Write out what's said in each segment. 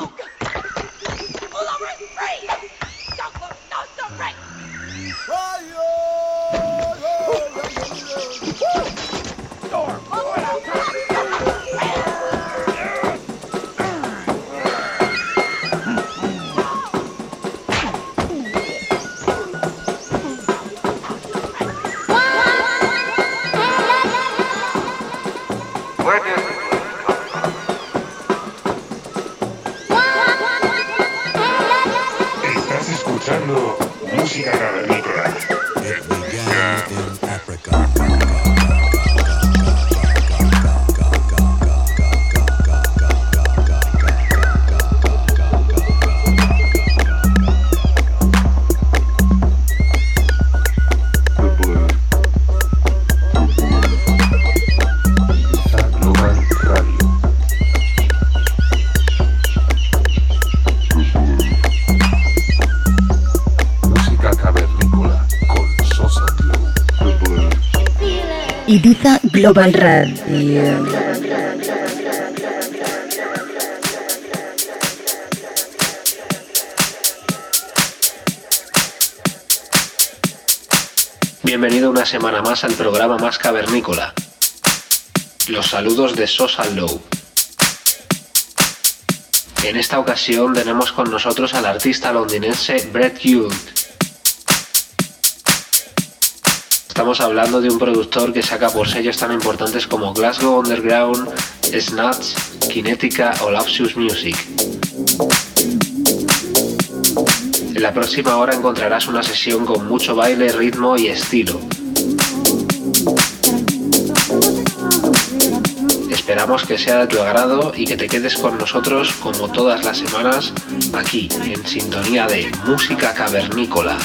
Oh, Pull over, free! Don't look, no, no, right! Fire! Global Radio. Bienvenido una semana más al programa más cavernícola. Los saludos de Sosa Low. En esta ocasión tenemos con nosotros al artista londinense Brett Hughes Estamos hablando de un productor que saca por sellos tan importantes como Glasgow Underground, Snatch, Kinetica o Lapsus Music. En la próxima hora encontrarás una sesión con mucho baile, ritmo y estilo. Esperamos que sea de tu agrado y que te quedes con nosotros como todas las semanas aquí en sintonía de música cavernícola.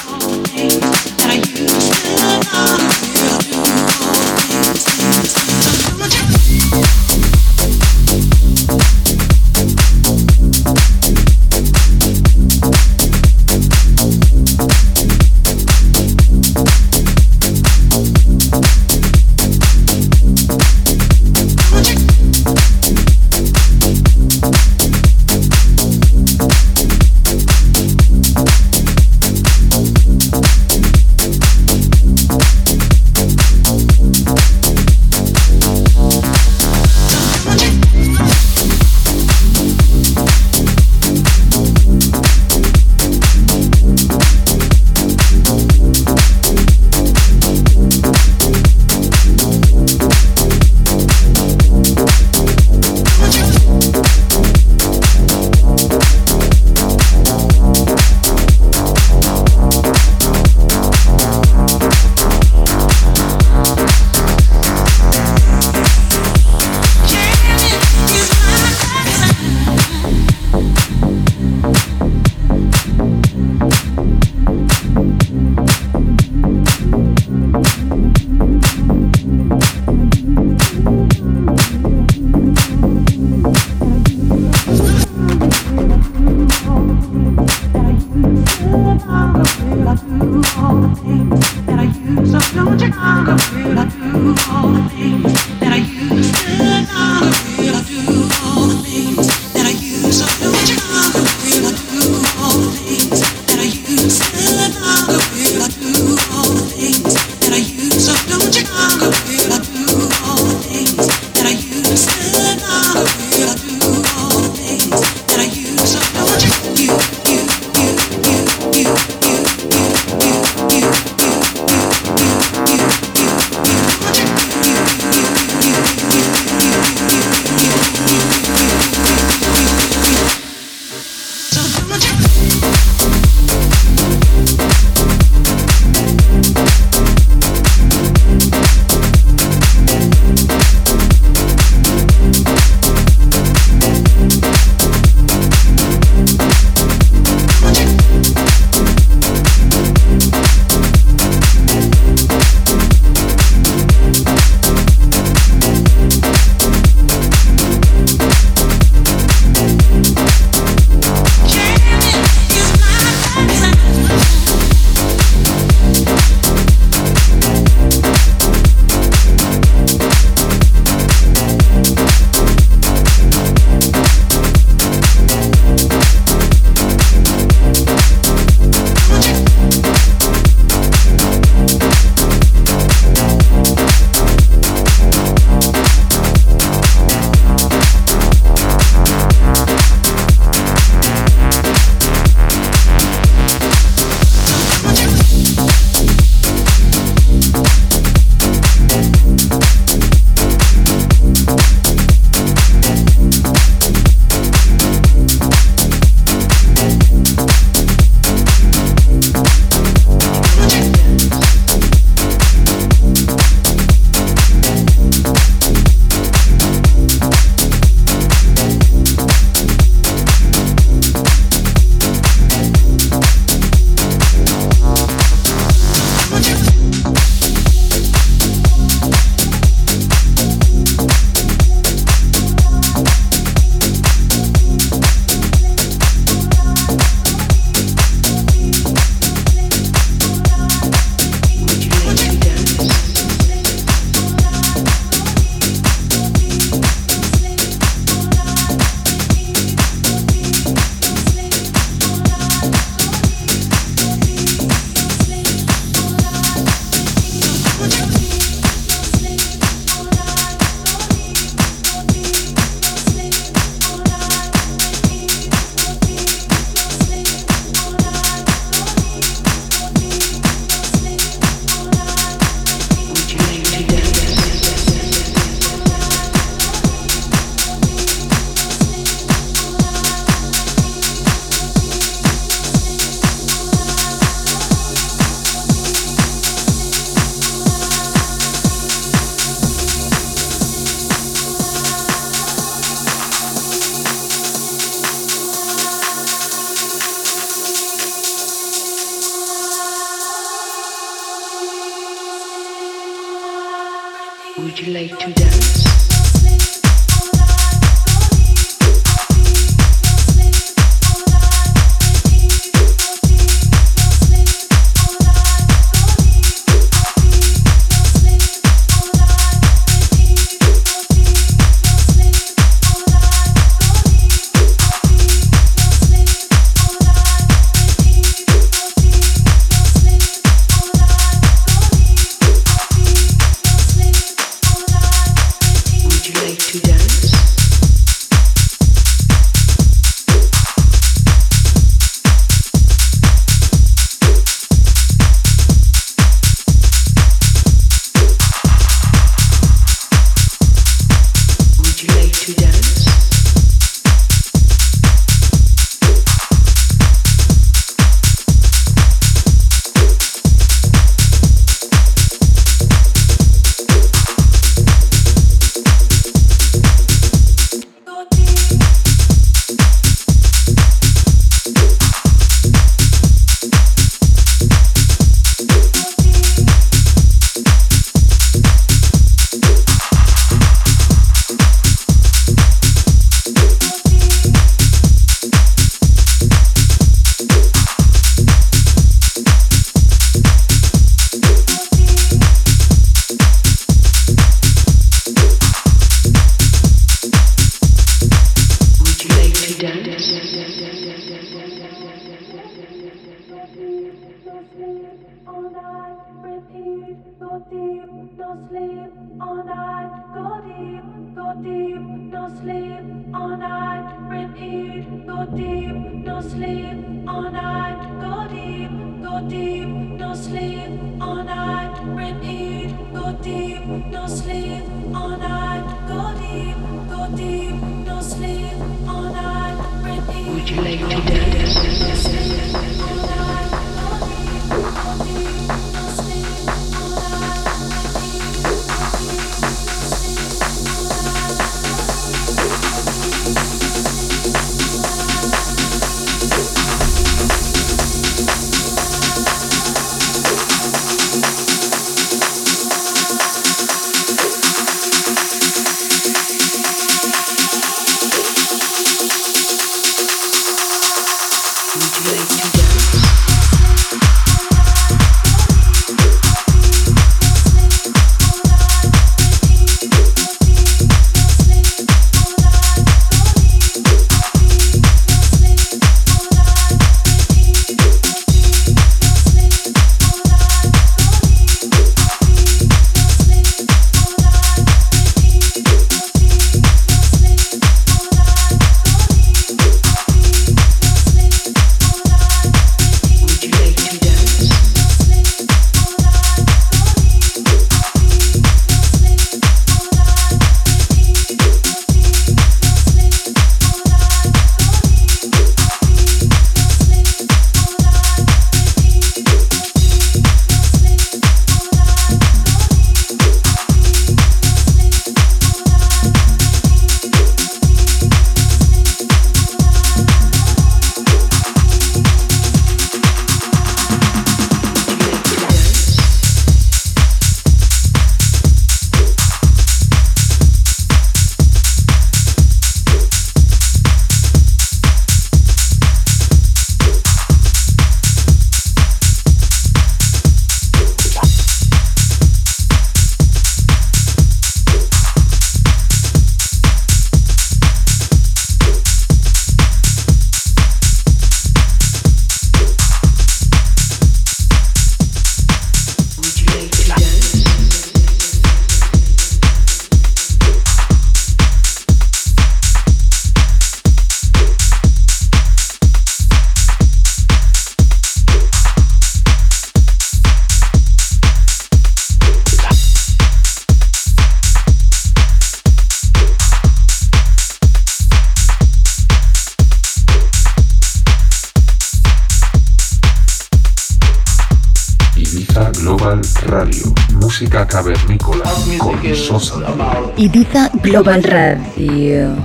Con Sosa. Ibiza Global Radio.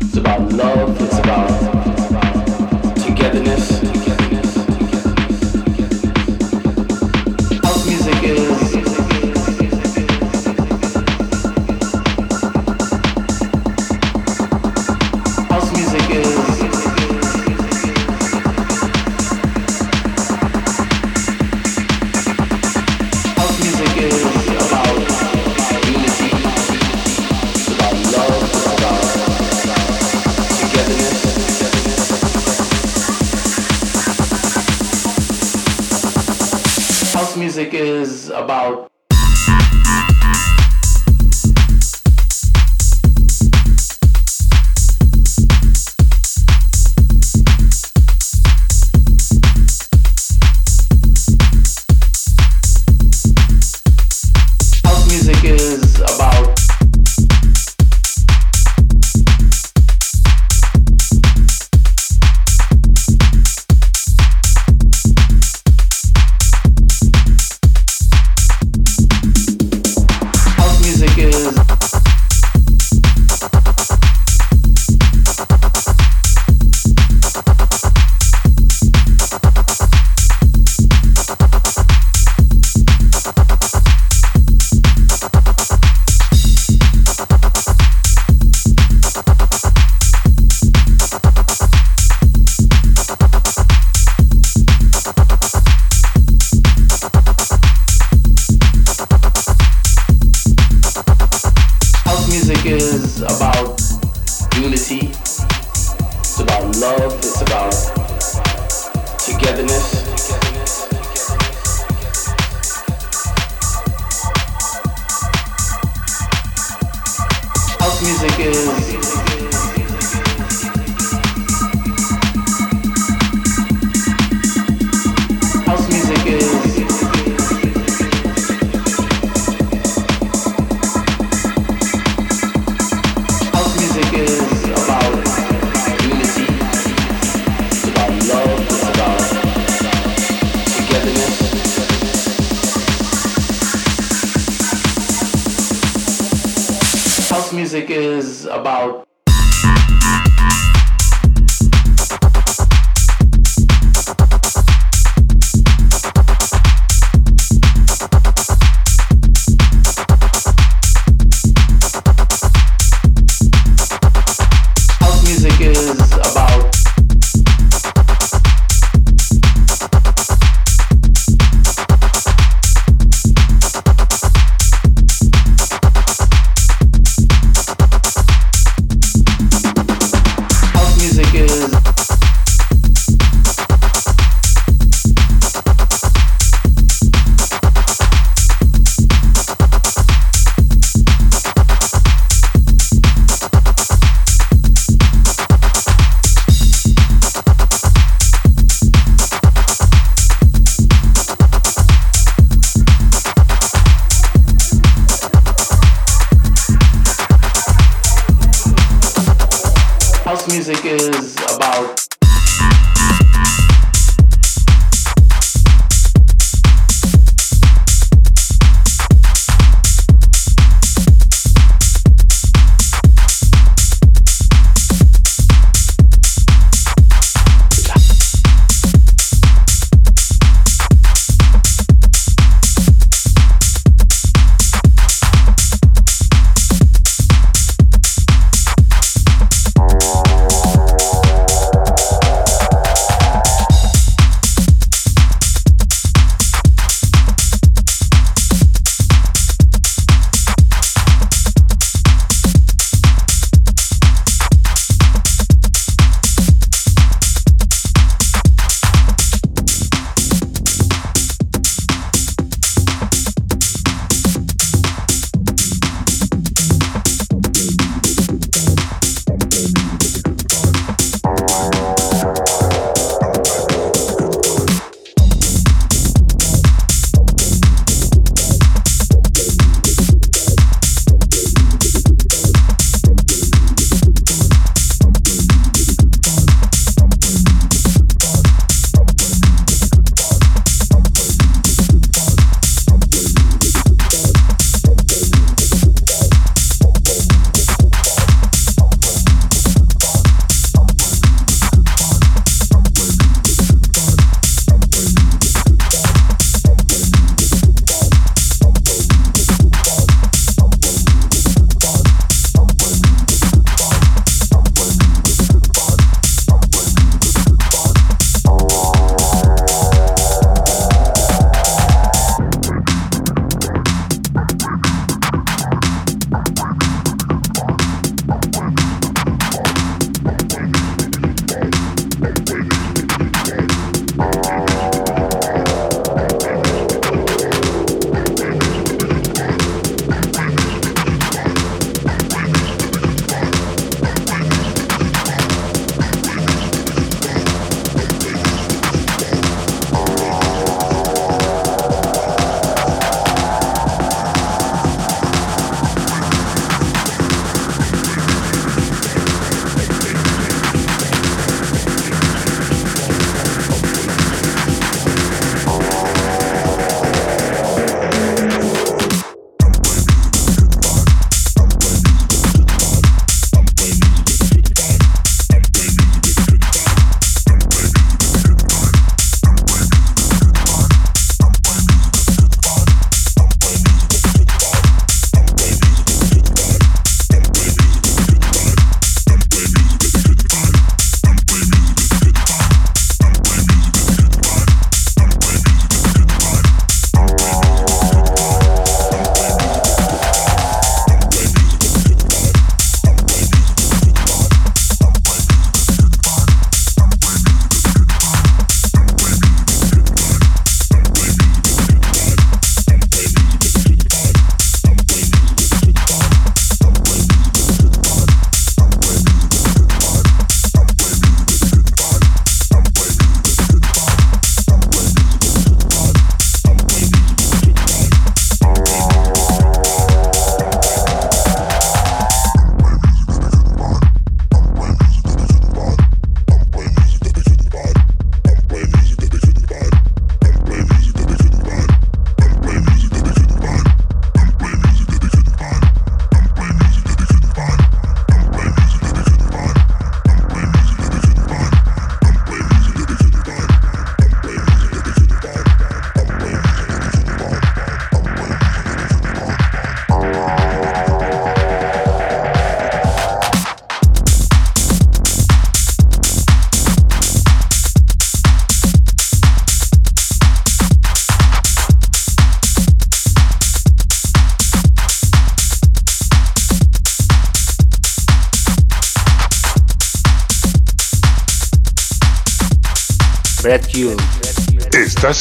It's about love,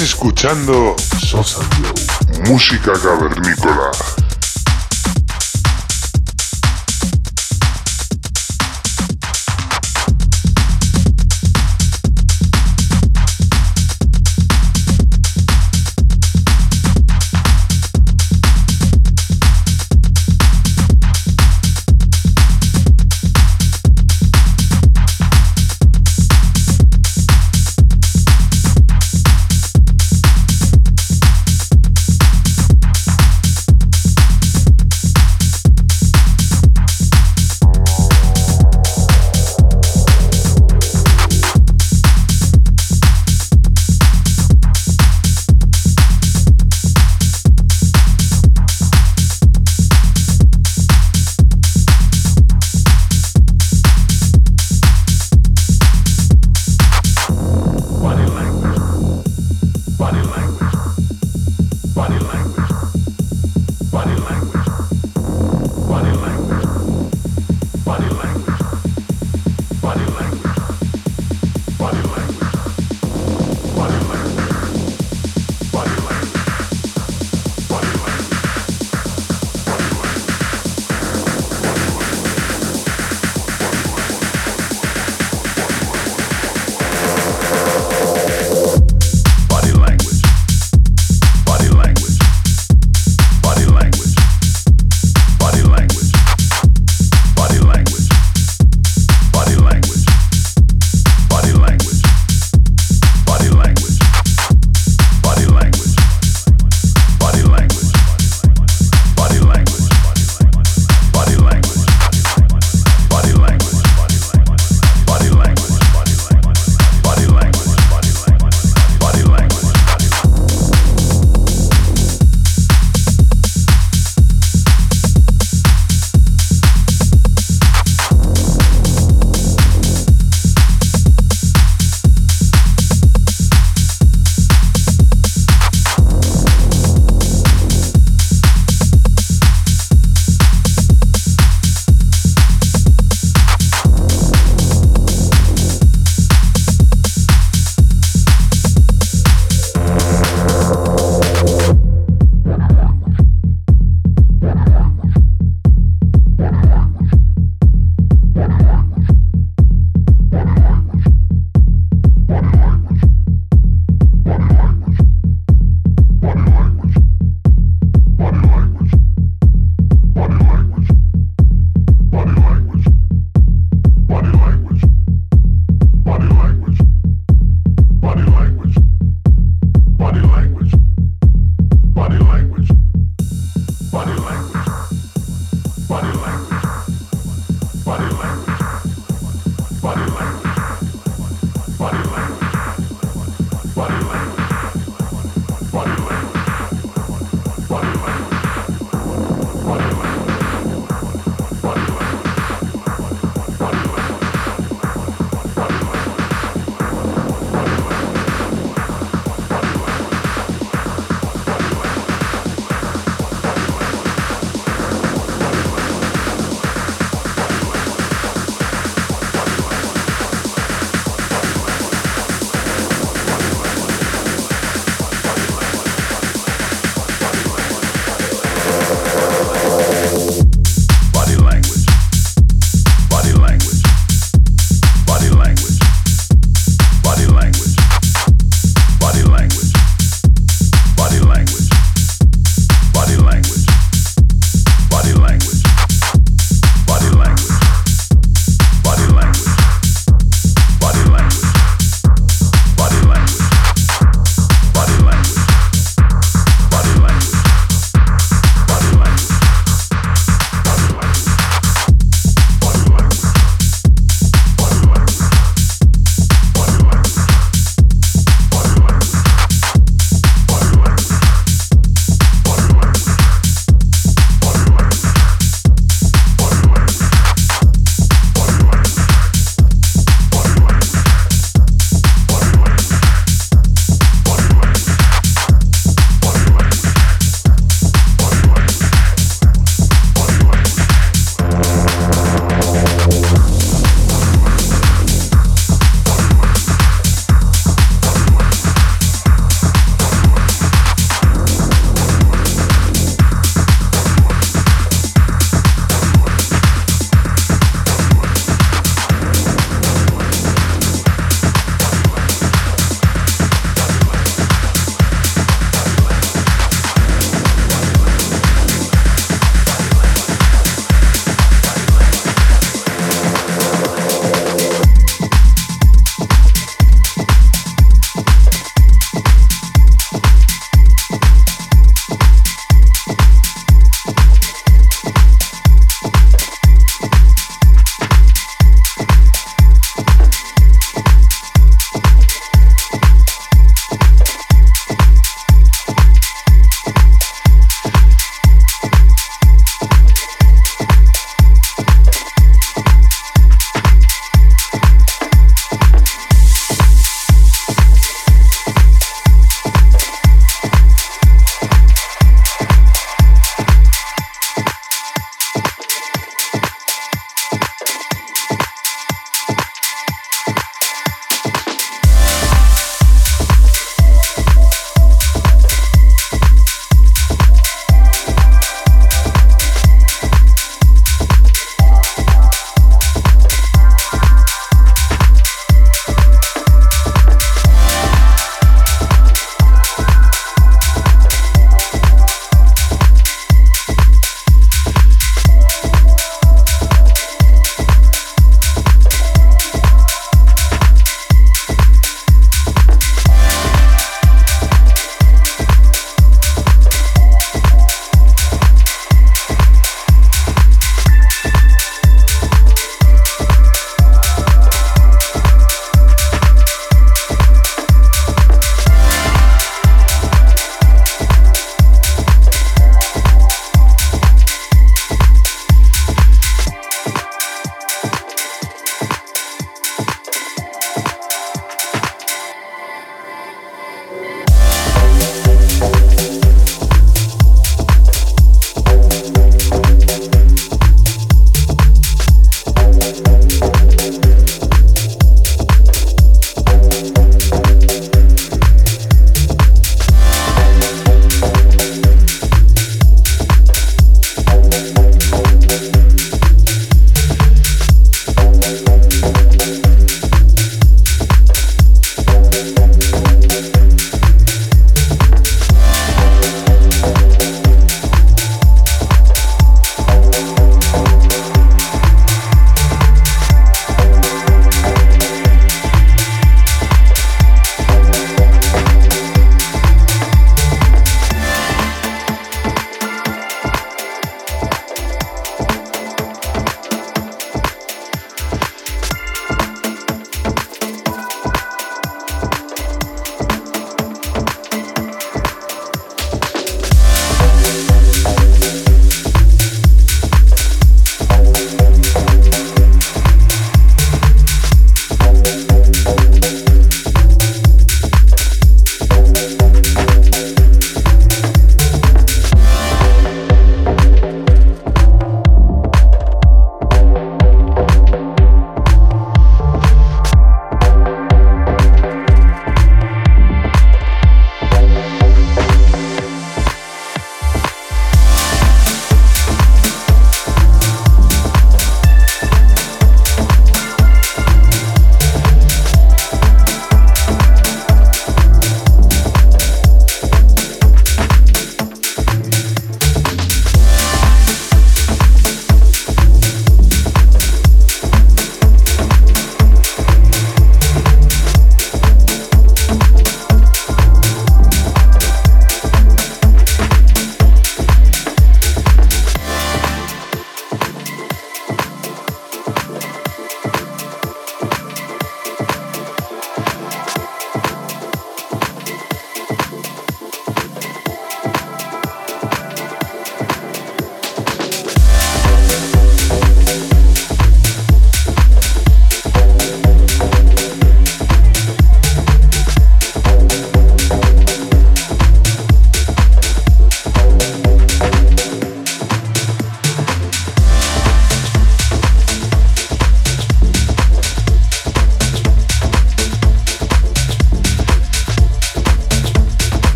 Escuchando Sosa Música cavernícola.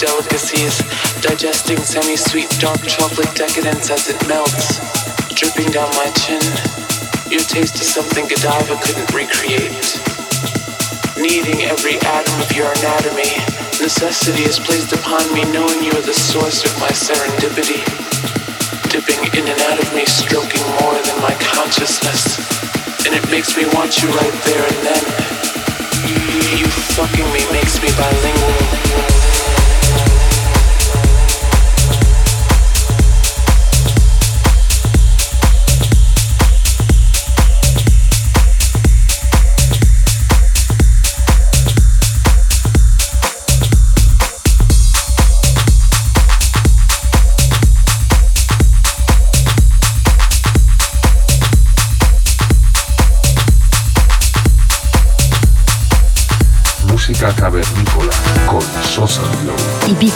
Delicacies, digesting semi-sweet dark chocolate decadence as it melts, dripping down my chin. Your taste is something Godiva couldn't recreate. Needing every atom of your anatomy, necessity is placed upon me knowing you are the source of my serendipity. Dipping in and out of me, stroking more than my consciousness and it makes me want you right there and then. You fucking me makes me bilingual.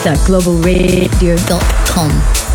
www.globalradio.com.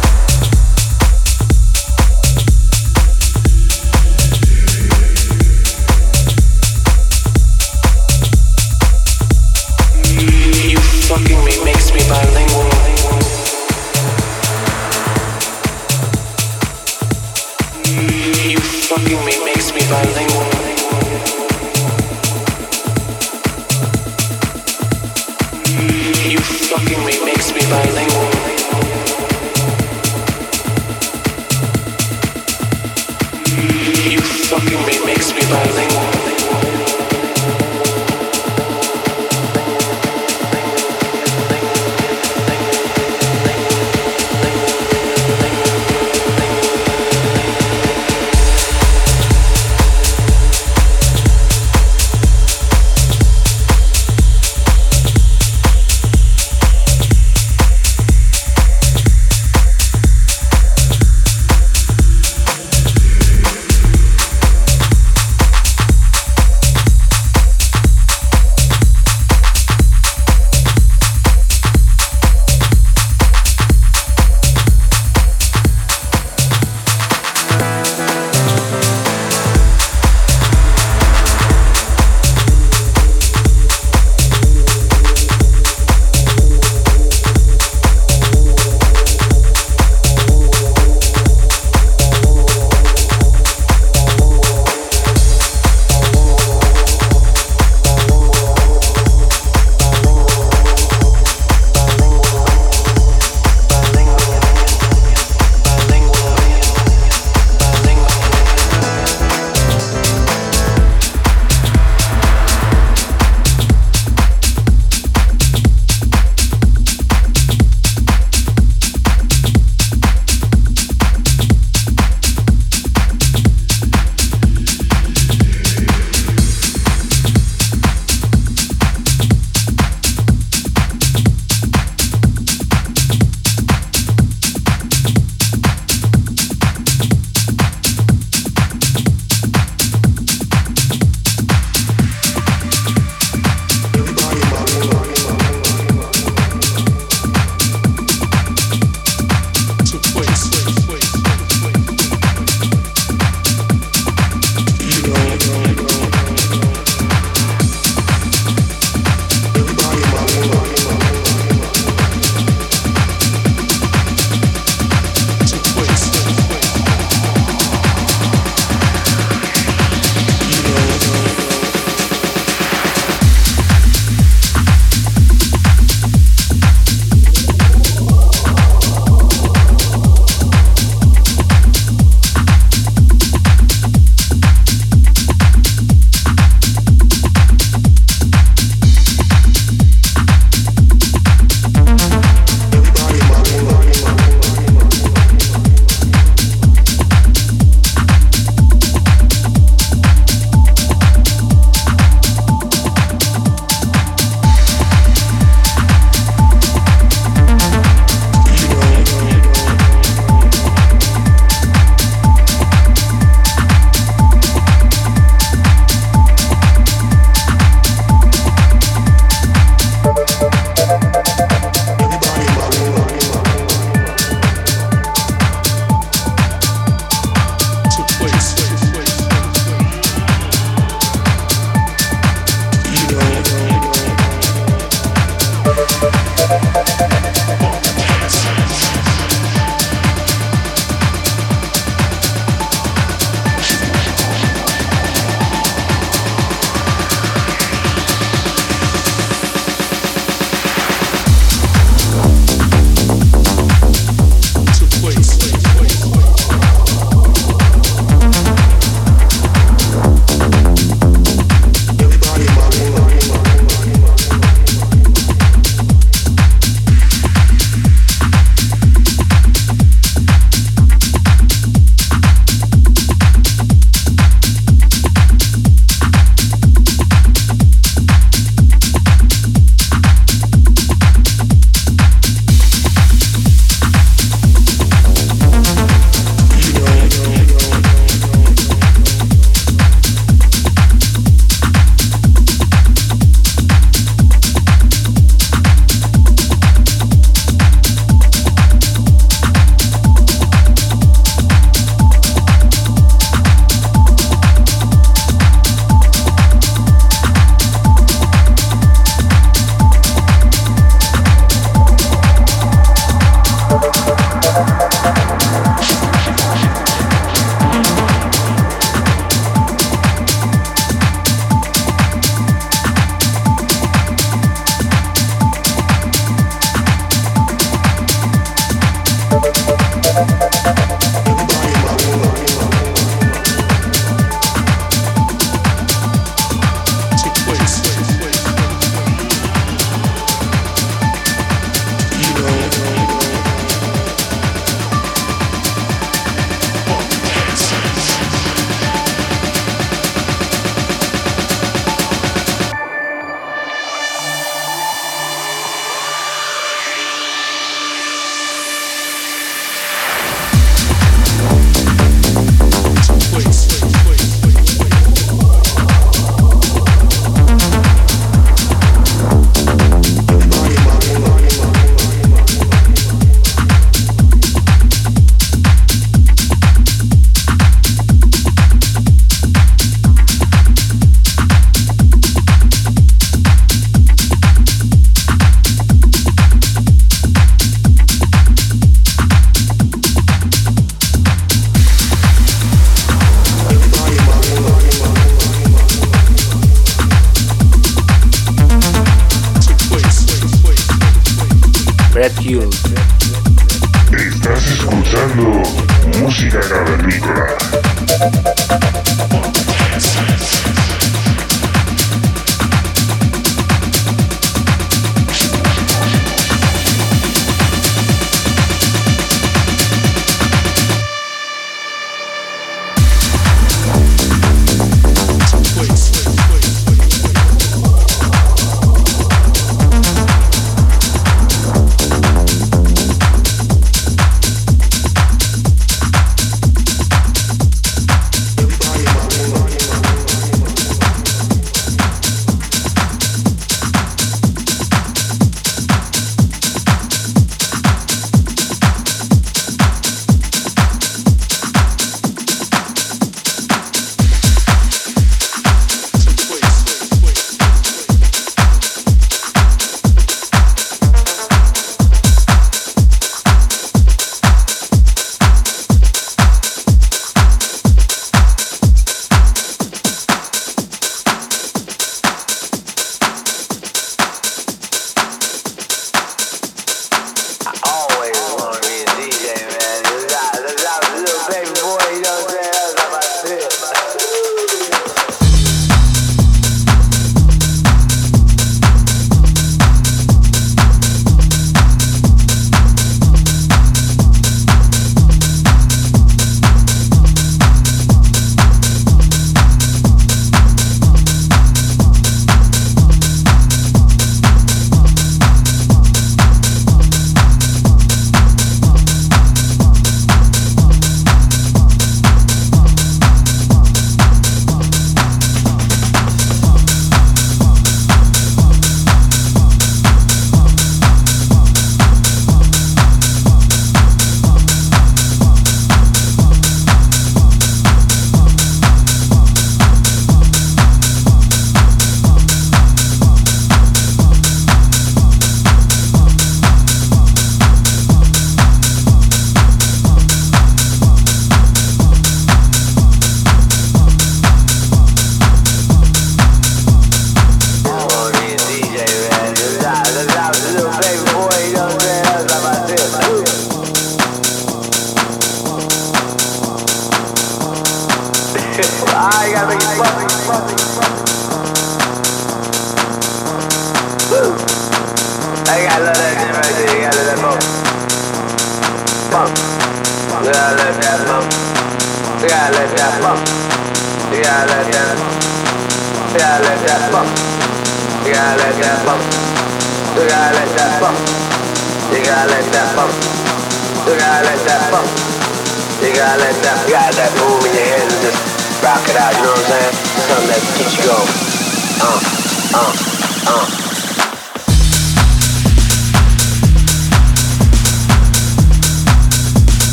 música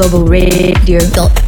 cavernícola. globalradio.com.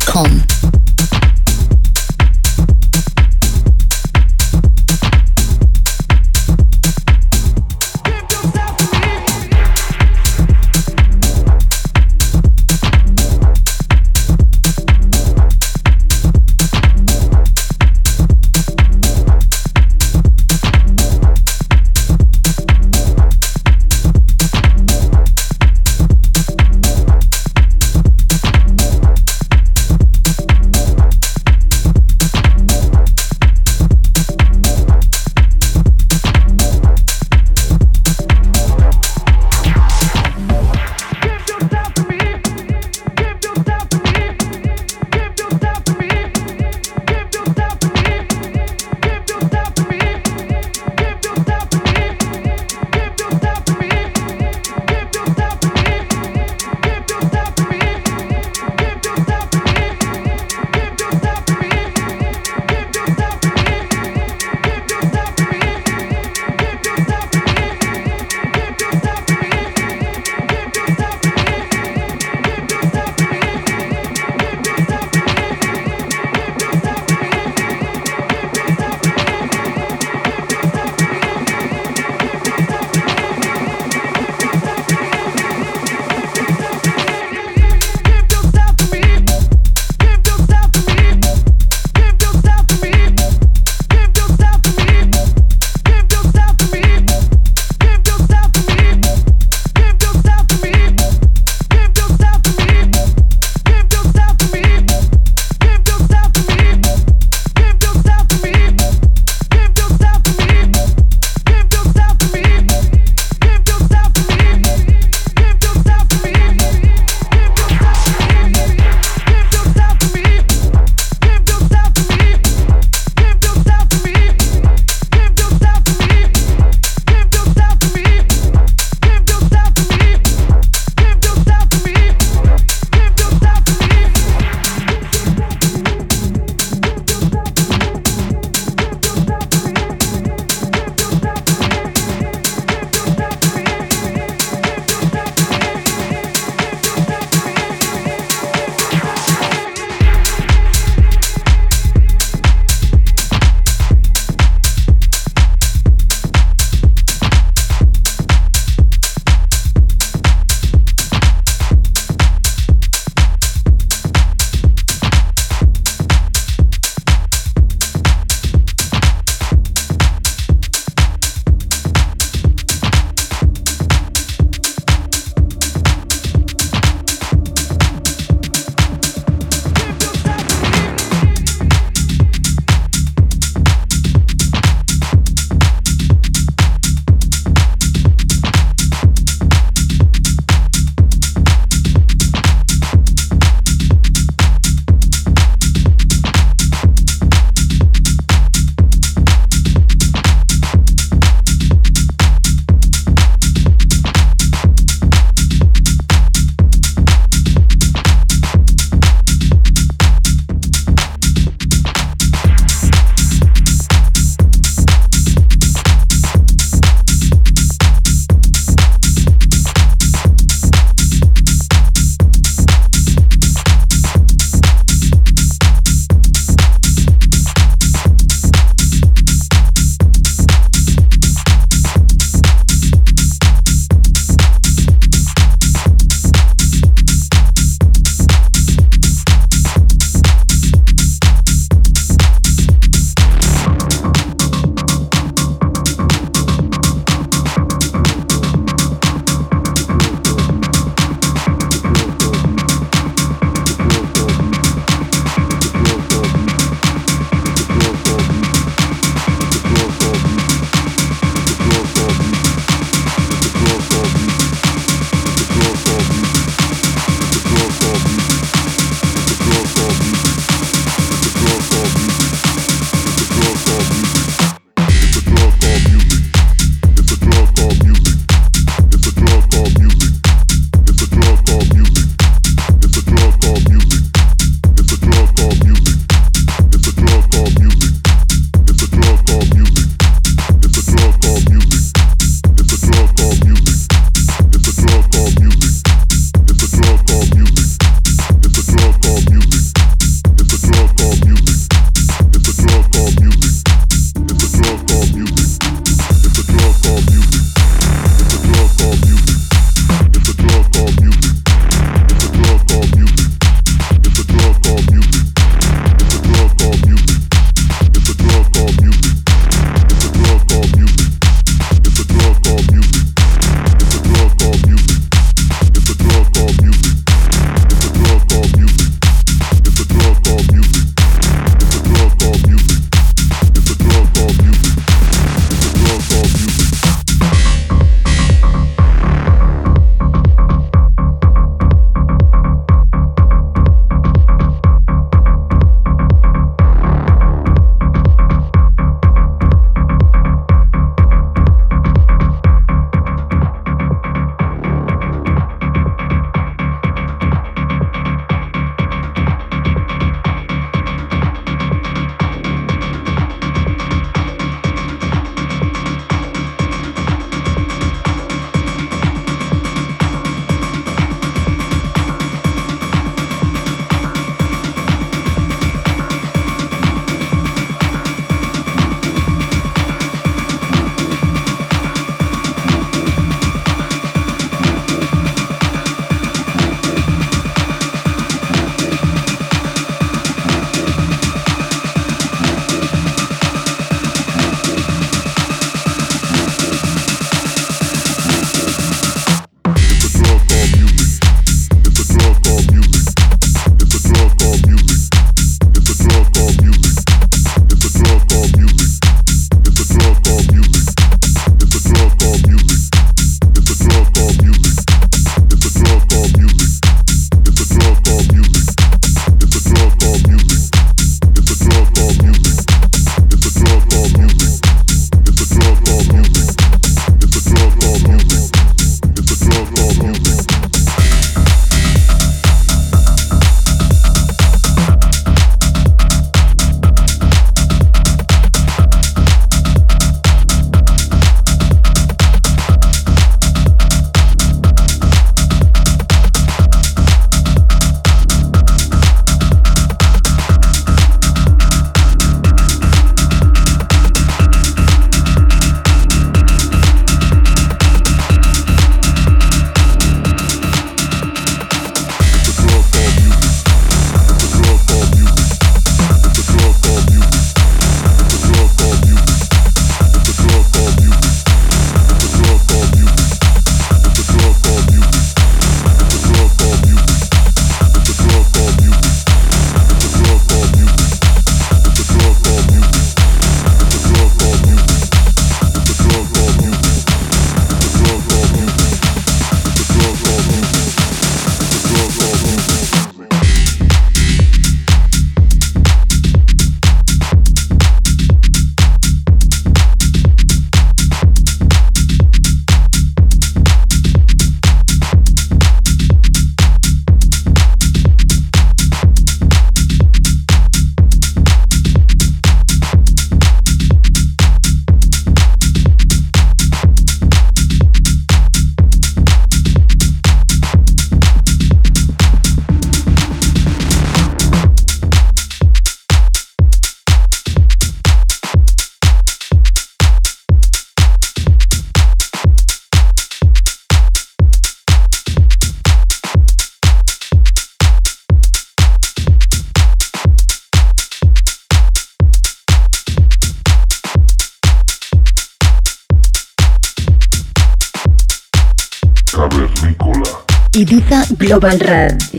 Global Radio.